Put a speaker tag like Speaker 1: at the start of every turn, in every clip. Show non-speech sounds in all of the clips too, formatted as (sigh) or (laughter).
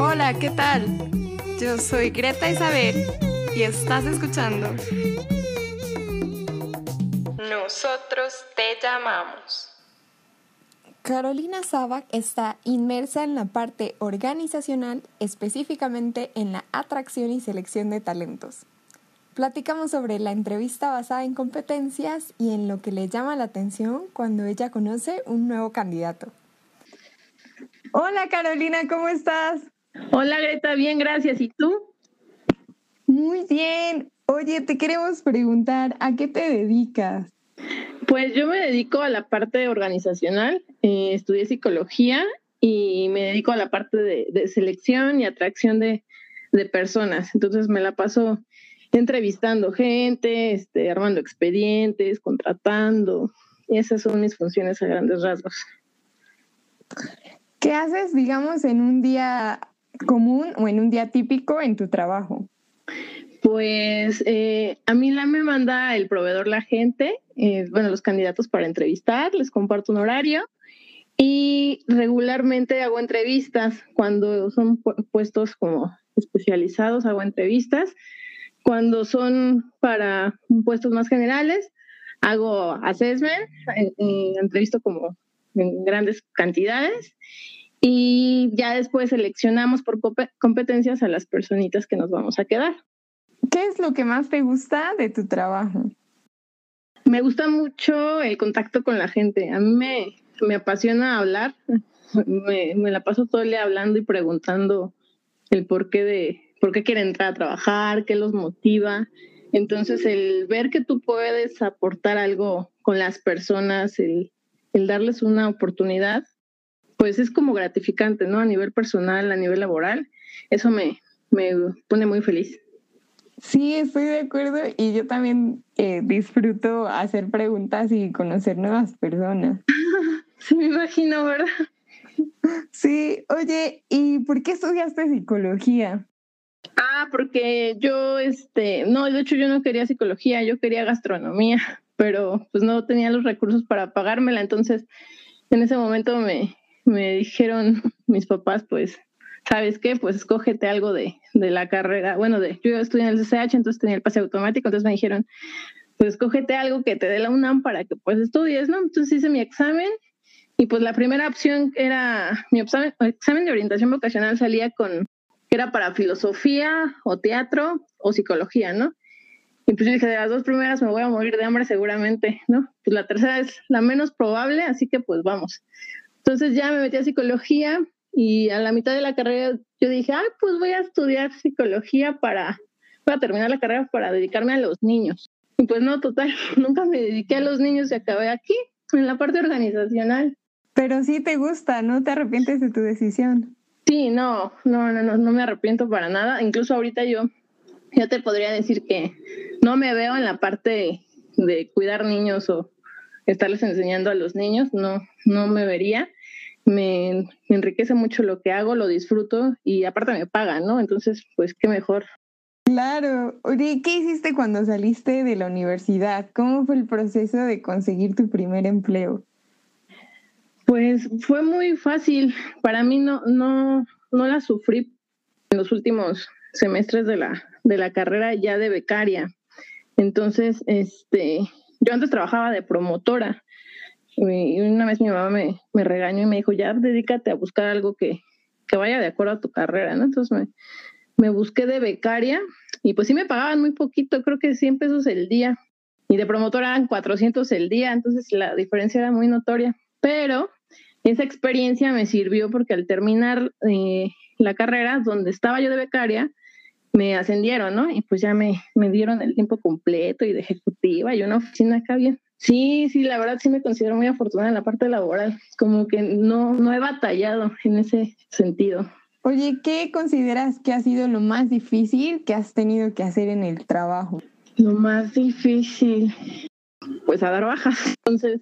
Speaker 1: Hola, ¿qué tal? Yo soy Greta Isabel y estás escuchando Nosotros te llamamos.
Speaker 2: Carolina Sabac está inmersa en la parte organizacional, específicamente en la atracción y selección de talentos. Platicamos sobre la entrevista basada en competencias y en lo que le llama la atención cuando ella conoce un nuevo candidato. Hola Carolina, ¿cómo estás?
Speaker 3: Hola Greta, bien, gracias. ¿Y tú?
Speaker 2: Muy bien. Oye, te queremos preguntar, ¿a qué te dedicas?
Speaker 3: Pues yo me dedico a la parte organizacional, eh, estudié psicología y me dedico a la parte de, selección y atracción de, personas. Entonces me la paso entrevistando gente, este, armando expedientes, contratando. Esas son mis funciones a grandes rasgos.
Speaker 2: ¿Qué haces, digamos, en un día común o en un día típico en tu trabajo?
Speaker 3: Pues eh, a mí la me manda el proveedor la gente, eh, bueno, los candidatos para entrevistar, les comparto un horario y regularmente hago entrevistas cuando son puestos como especializados, hago entrevistas. Cuando son para puestos más generales, hago assessment, eh, entrevisto como en grandes cantidades y ya después seleccionamos por competencias a las personitas que nos vamos a quedar.
Speaker 2: ¿Qué es lo que más te gusta de tu trabajo?
Speaker 3: Me gusta mucho el contacto con la gente. A mí me, me apasiona hablar. (laughs) Me, me, la paso todo el día hablando y preguntando el porqué de por qué quieren entrar a trabajar, qué los motiva. Entonces, el ver que tú puedes aportar algo con las personas, el, el darles una oportunidad, pues es como gratificante, ¿no? A nivel personal, a nivel laboral, eso me, me pone muy feliz.
Speaker 2: Sí, estoy de acuerdo y yo también eh, disfruto hacer preguntas y conocer nuevas personas. (laughs)
Speaker 3: sí, me imagino, ¿verdad?
Speaker 2: Sí, oye, ¿y por qué estudiaste psicología?
Speaker 3: Ah, porque yo, este, no, de hecho yo no quería psicología, yo quería gastronomía, pero pues no tenía los recursos para pagármela, entonces en ese momento me, me dijeron (laughs) mis papás, pues, ¿sabes qué? Pues escógete algo de, de la carrera. Bueno, de, yo estudié en el CCH, entonces tenía el pase automático, entonces me dijeron, pues escógete algo que te dé la UNAM para que pues estudies, ¿no? Entonces hice mi examen y pues la primera opción era, mi examen, examen de orientación vocacional salía con, que era para filosofía o teatro o psicología, ¿no? Y pues yo dije, de las dos primeras me voy a morir de hambre seguramente, ¿no? Pues la tercera es la menos probable, así que pues vamos. Entonces ya me metí a psicología y a la mitad de la carrera yo dije, ay, pues voy a estudiar psicología para, para terminar la carrera para dedicarme a los niños. Y pues no, total, (laughs) nunca me dediqué a los niños y acabé aquí, en la parte organizacional.
Speaker 2: Pero sí te gusta, ¿no te arrepientes de tu decisión?
Speaker 3: Sí, no, no, no, no, no me arrepiento para nada. Incluso ahorita yo ya te podría decir que no me veo en la parte de cuidar niños o estarles enseñando a los niños, no, no me vería me, enriquece mucho lo que hago, lo disfruto y aparte me pagan, ¿no? Entonces, pues qué mejor.
Speaker 2: Claro. Oye, ¿qué hiciste cuando saliste de la universidad? ¿Cómo fue el proceso de conseguir tu primer empleo?
Speaker 3: Pues fue muy fácil. Para mí no, no, no la sufrí en los últimos semestres de la, de la carrera ya de becaria. Entonces, este, yo antes trabajaba de promotora y una vez mi mamá me, me regañó y me dijo, ya dedícate a buscar algo que, que vaya de acuerdo a tu carrera, ¿no? Entonces me, me busqué de becaria y pues sí me pagaban muy poquito, creo que 100 pesos el día. Y de promotora eran 400 el día, entonces la diferencia era muy notoria. Pero esa experiencia me sirvió porque al terminar eh, la carrera, donde estaba yo de becaria, me ascendieron, ¿no? Y pues ya me, me dieron el tiempo completo y de ejecutiva y una oficina acá bien. Sí, sí, la verdad sí me considero muy afortunada en la parte laboral, como que no, no he batallado en ese sentido.
Speaker 2: Oye, ¿qué consideras que ha sido lo más difícil que has tenido que hacer en el trabajo?
Speaker 3: Lo más difícil, pues a dar bajas. Entonces,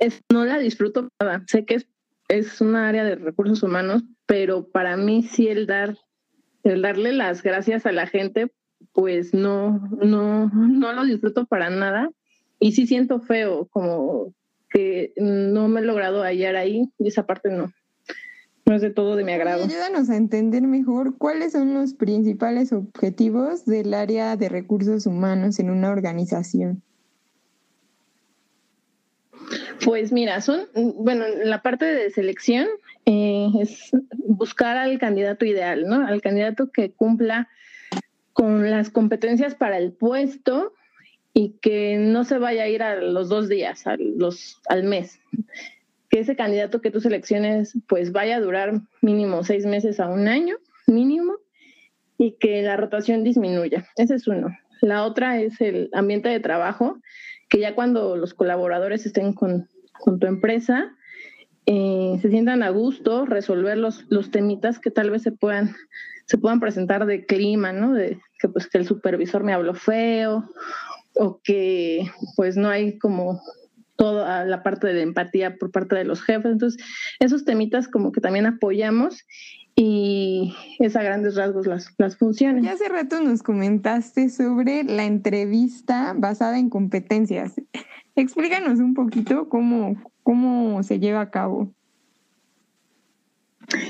Speaker 3: es, no la disfruto nada. Sé que es, es una área de recursos humanos, pero para mí sí el dar, el darle las gracias a la gente, pues no, no, no lo disfruto para nada y sí siento feo, como que no me he logrado hallar ahí y esa parte no. no es de todo de mi agrado.
Speaker 2: Ayúdanos a entender mejor cuáles son los principales objetivos del área de recursos humanos en una organización.
Speaker 3: Pues mira, son, bueno, la parte de selección eh, es buscar al candidato ideal, ¿no? Al candidato que cumpla con las competencias para el puesto y que no se vaya a ir a los dos días, al mes. Que ese candidato que tú selecciones pues vaya a durar mínimo seis meses a un año, mínimo, y que la rotación disminuya. Ese es uno. La otra es el ambiente de trabajo, que ya cuando los colaboradores estén con, tu empresa, eh, se sientan a gusto, resolver los, los temitas que tal vez se puedan, se puedan presentar de clima, ¿no? De que pues que el supervisor me habló feo o que pues no hay como toda la parte de empatía por parte de los jefes. Entonces, esos temitas como que también apoyamos y es a grandes rasgos las, las funciones.
Speaker 2: Ya hace rato nos comentaste sobre la entrevista basada en competencias. (laughs) Explícanos un poquito cómo, cómo se lleva a cabo.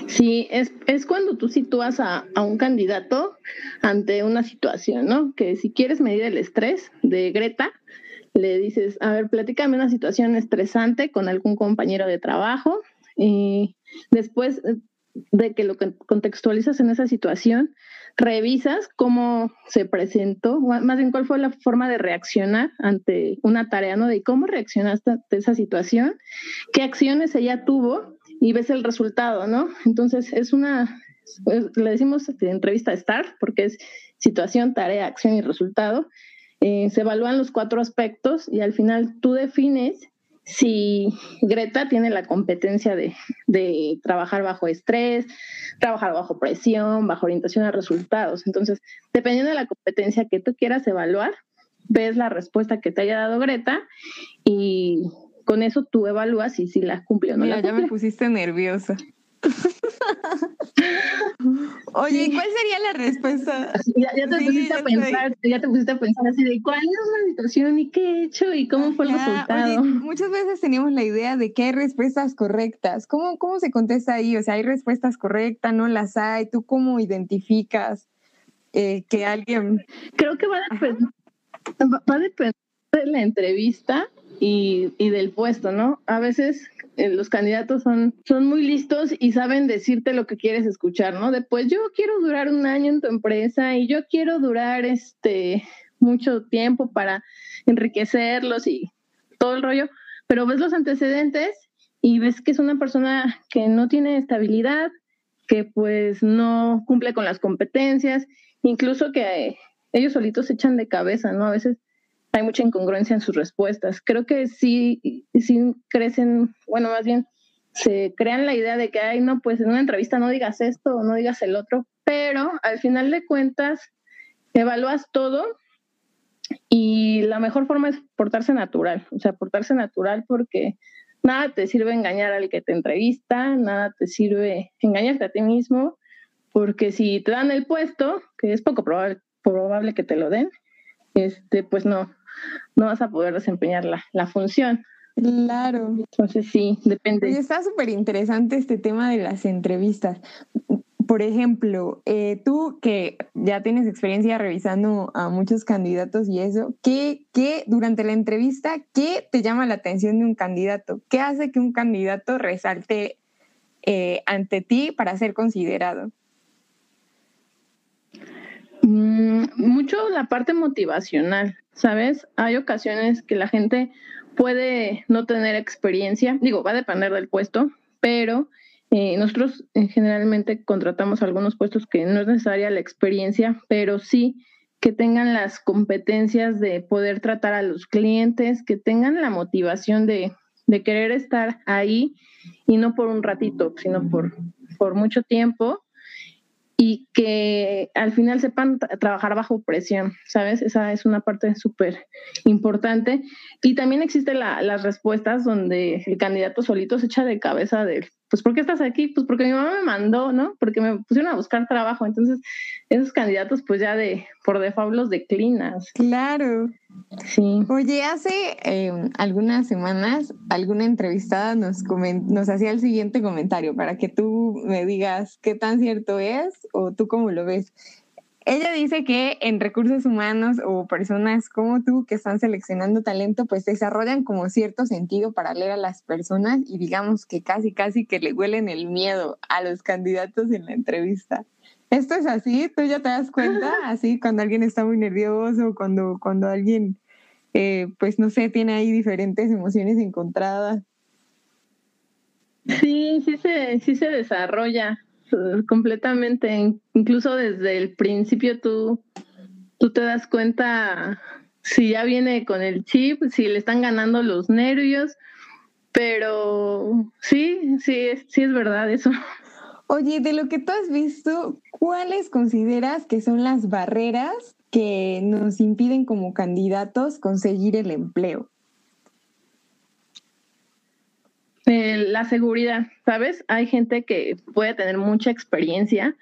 Speaker 3: Sí, es, cuando tú sitúas a, a, un candidato ante una situación, ¿no? Que si quieres medir el estrés de Greta, le dices, a ver, platícame una situación estresante con algún compañero de trabajo. Y después de que lo contextualizas en esa situación, revisas cómo se presentó, más bien cuál fue la forma de reaccionar ante una tarea, ¿no? De cómo reaccionaste ante esa situación, qué acciones ella tuvo y ves el resultado, ¿no? Entonces es una, le decimos entrevista STAR porque es situación, tarea, acción y resultado. Eh, se evalúan los cuatro aspectos y al final tú defines si Greta tiene la competencia de, trabajar bajo estrés, trabajar bajo presión, bajo orientación a resultados. Entonces, dependiendo de la competencia que tú quieras evaluar, ves la respuesta que te haya dado Greta y con eso tú evalúas si, si la cumple o no.
Speaker 2: ya me pusiste nerviosa. (laughs) Oye, ¿cuál sería la respuesta?
Speaker 3: Ya, te pusiste a pensar, ya te pusiste a pensar así de cuál es la situación y qué he hecho y cómo fue el resultado.
Speaker 2: muchas veces tenemos la idea de que hay respuestas correctas. ¿Cómo, ¿Cómo se contesta ahí? O sea, hay respuestas correctas, no las hay. ¿Tú cómo identificas eh, que alguien...
Speaker 3: Creo que va a, depender, va a depender de la entrevista y, y del puesto, ¿no? A veces eh, los candidatos son, son muy listos y saben decirte lo que quieres escuchar, ¿no? Después, yo quiero durar un año en tu empresa y yo quiero durar este mucho tiempo para enriquecerlos y todo el rollo, pero ves los antecedentes y ves que es una persona que no tiene estabilidad, que pues no cumple con las competencias, incluso que ellos solitos se echan de cabeza, ¿no? A veces hay mucha incongruencia en sus respuestas. Creo que sí, sí crecen, bueno, más bien se crean la idea de que, ay, no, pues en una entrevista no digas esto o no digas el otro, pero al final de cuentas evalúas todo y la mejor forma es portarse natural, o sea, portarse natural porque nada te sirve engañar al que te entrevista, nada te sirve engañarte a ti mismo, porque si te dan el puesto, que es poco probable, probable que te lo den, este, pues no, no vas a poder desempeñar la, función.
Speaker 2: Claro.
Speaker 3: Entonces sí, depende.
Speaker 2: está súper interesante este tema de las entrevistas. Por ejemplo, eh, tú que ya tienes experiencia revisando a muchos candidatos y eso, ¿qué, ¿qué, durante la entrevista, qué te llama la atención de un candidato? ¿Qué hace que un candidato resalte eh, ante ti para ser considerado?
Speaker 3: Mm, mucho la parte motivacional. ¿Sabes? Hay ocasiones que la gente puede no tener experiencia, digo, va a depender del puesto, pero eh, nosotros eh, generalmente contratamos algunos puestos que no es necesaria la experiencia, pero sí que tengan las competencias de poder tratar a los clientes, que tengan la motivación de, de querer estar ahí y no por un ratito, sino por, por mucho tiempo y que al final sepan trabajar bajo presión, ¿sabes? Esa es una parte súper importante. Y también existen las respuestas donde el candidato solito se echa de cabeza de pues ¿por qué estás aquí? Pues porque mi mamá me mandó, ¿no? Porque me pusieron a buscar trabajo. Entonces, esos candidatos pues ya de por default los declinas.
Speaker 2: Claro.
Speaker 3: Sí.
Speaker 2: Oye, hace em, algunas semanas alguna entrevistada nos, nos hacía el siguiente comentario para que tú me digas qué tan cierto es o tú cómo lo ves. Ella dice que en recursos humanos o personas como tú que están seleccionando talento, pues desarrollan como cierto sentido para leer a las personas y digamos que casi, casi que le huelen el miedo a los candidatos en la entrevista. ¿Esto es así? ¿Tú ya te das cuenta? (laughs) Así cuando alguien está muy nervioso, cuando, cuando alguien, eh, pues no sé, tiene ahí diferentes emociones encontradas.
Speaker 3: Sí, sí se, sí se desarrolla (laughs) completamente. Incluso desde el principio tú, tú te das cuenta si ya viene con el chip, si le están ganando los nervios, pero sí, sí, sí es verdad eso.
Speaker 2: Oye, de lo que tú has visto, ¿cuáles consideras que son las barreras que nos impiden como candidatos conseguir el empleo?
Speaker 3: La seguridad, ¿sabes? Hay gente que puede tener mucha experiencia,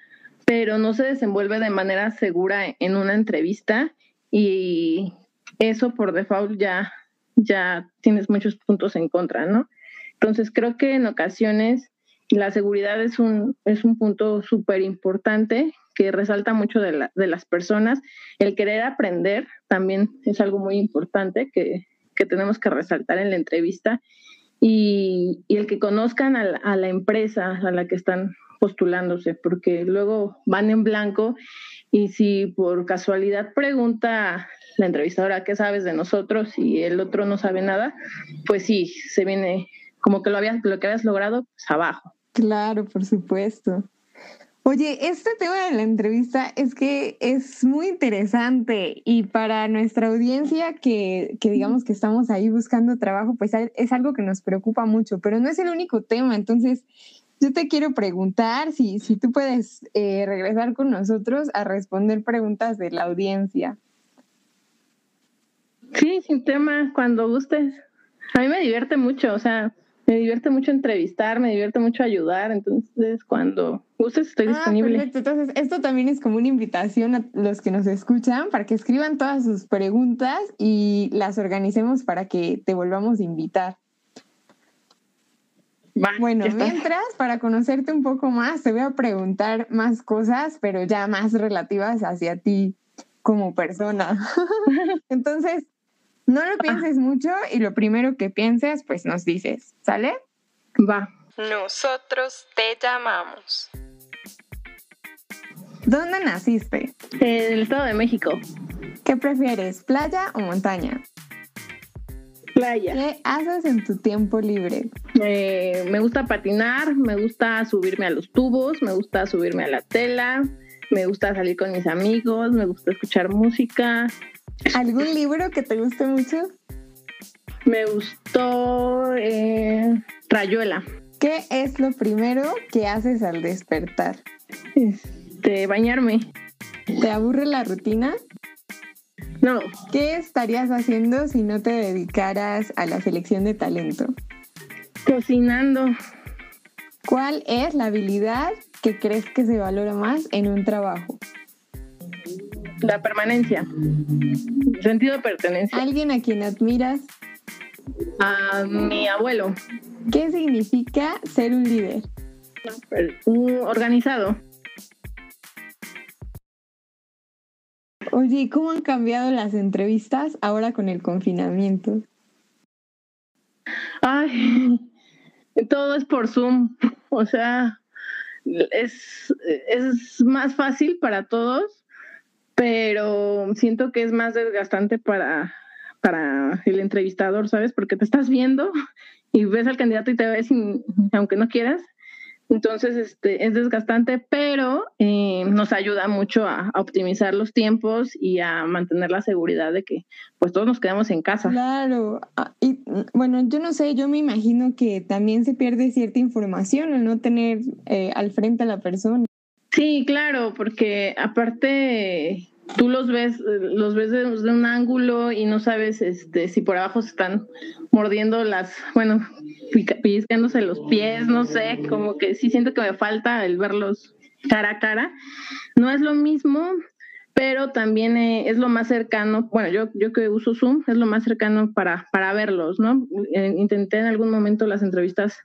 Speaker 3: pero no se desenvuelve de manera segura en una entrevista y eso por default ya, ya tienes muchos puntos en contra, ¿no? Entonces creo que en ocasiones la seguridad es un, es un punto súper importante que resalta mucho de, de, las personas. El querer aprender también es algo muy importante que, que tenemos que resaltar en la entrevista y, el que conozcan a la, empresa a la que están postulándose, porque luego van en blanco y si por casualidad pregunta la entrevistadora qué sabes de nosotros y el otro no sabe nada, pues sí, se viene como que lo, habías, lo que habías logrado pues abajo.
Speaker 2: Claro, por supuesto. Oye, este tema de la entrevista es que es muy interesante y para nuestra audiencia que, que, digamos que estamos ahí buscando trabajo, pues es algo que nos preocupa mucho, pero no es el único tema. Entonces, yo te quiero preguntar si, si tú puedes eh, regresar con nosotros a responder preguntas de la audiencia.
Speaker 3: Sí, sin tema, cuando gustes. A mí me divierte mucho, o sea, me divierte mucho entrevistar, me divierte mucho ayudar, entonces cuando gustes estoy ah, disponible.
Speaker 2: Perfecto. Entonces, esto también es como una invitación a los que nos escuchan para que escriban todas sus preguntas y las organicemos para que te volvamos a invitar. bueno, mientras, para conocerte un poco más, te voy a preguntar más cosas, pero ya más relativas hacia ti como persona. (laughs) Entonces, no lo pienses mucho y lo primero que pienses, pues nos dices, ¿sale?
Speaker 3: Va.
Speaker 1: Nosotros te llamamos.
Speaker 2: ¿Dónde naciste?
Speaker 3: En el Estado de México.
Speaker 2: ¿Qué prefieres, playa o montaña?
Speaker 3: Playa.
Speaker 2: ¿Qué haces en tu tiempo libre?
Speaker 3: Eh, me gusta patinar, me gusta subirme a los tubos, me gusta subirme a la tela, me gusta salir con mis amigos, me gusta escuchar música,
Speaker 2: ¿Algún libro que te guste mucho?
Speaker 3: Me gustó eh, Rayuela.
Speaker 2: ¿Qué es lo primero que haces al despertar?
Speaker 3: Este, bañarme.
Speaker 2: ¿Te aburre la rutina?
Speaker 3: No.
Speaker 2: ¿Qué estarías haciendo si no te dedicaras a la selección de talento?
Speaker 3: Cocinando.
Speaker 2: ¿Cuál es la habilidad que crees que se valora más en un trabajo?
Speaker 3: La permanencia. Sentido de pertenencia.
Speaker 2: ¿Alguien a quien admiras?
Speaker 3: A mi abuelo.
Speaker 2: ¿Qué significa ser un líder?
Speaker 3: Un organizado.
Speaker 2: Oye, ¿cómo han cambiado las entrevistas ahora con el confinamiento?
Speaker 3: Ay, todo es por Zoom. O sea, es, es más fácil para todos pero siento que es más desgastante para, para el entrevistador, ¿sabes? Porque te estás viendo (laughs) y ves al candidato y te ves aunque no quieras. Entonces, este, es desgastante, pero eh, nos ayuda mucho a, optimizar los tiempos y a mantener la seguridad de que pues todos nos quedamos en casa.
Speaker 2: Claro, ah, y bueno, yo no sé, yo me imagino que también se pierde cierta información al no tener eh, al frente a la persona.
Speaker 3: Sí, claro, porque aparte tú los ves, los ves de, un ángulo y no sabes este, si por abajo se están mordiendo las, bueno, pellizcándose los pies, no sé, como que sí siento que me falta el verlos cara a cara. No es lo mismo, pero también eh, es lo más cercano, bueno, yo, yo que uso Zoom, es lo más cercano para, para verlos, ¿no? Eh, intenté en algún momento las entrevistas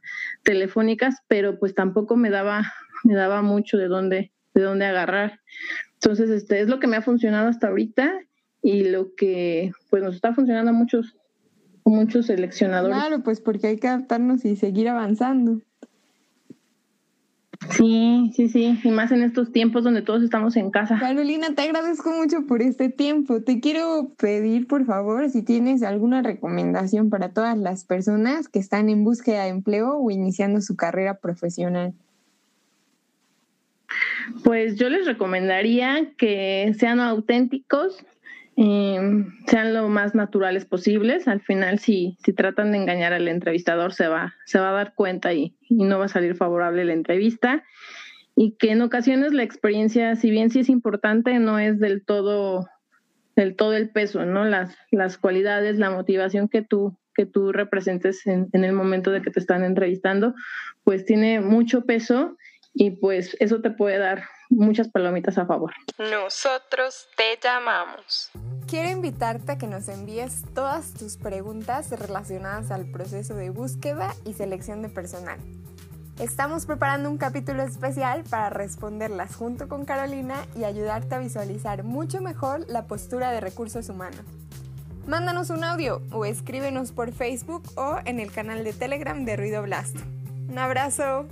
Speaker 3: telefónicas, pero pues tampoco me daba, me daba mucho de dónde, de dónde agarrar. Entonces, este es lo que me ha funcionado hasta ahorita y lo que pues nos está funcionando a muchos, muchos seleccionadores.
Speaker 2: Claro, pues porque hay que adaptarnos y seguir avanzando.
Speaker 3: Sí, sí, sí, y más en estos tiempos donde todos estamos en casa.
Speaker 2: Carolina, te agradezco mucho por este tiempo. Te quiero pedir, por favor, si tienes alguna recomendación para todas las personas que están en búsqueda de empleo o iniciando su carrera profesional.
Speaker 3: Pues yo les recomendaría que sean auténticos, eh, sean lo más naturales posibles. Al final, si, si tratan de engañar al entrevistador, se va, se va a dar cuenta y, no va a salir favorable la entrevista. Y que en ocasiones la experiencia, si bien sí es importante, no es del todo, del todo el peso, ¿no? Las, las cualidades, la motivación que tú, que tú representes en, en el momento de que te están entrevistando, pues tiene mucho peso y pues eso te puede dar muchas palomitas a favor.
Speaker 1: Nosotros te llamamos.
Speaker 2: Quiero invitarte a que nos envíes todas tus preguntas relacionadas al proceso de búsqueda y selección de personal. Estamos preparando un capítulo especial para responderlas junto con Carolina y ayudarte a visualizar mucho mejor la postura de recursos humanos. Mándanos un audio o escríbenos por Facebook o en el canal de Telegram de Ruido Blast. Un abrazo.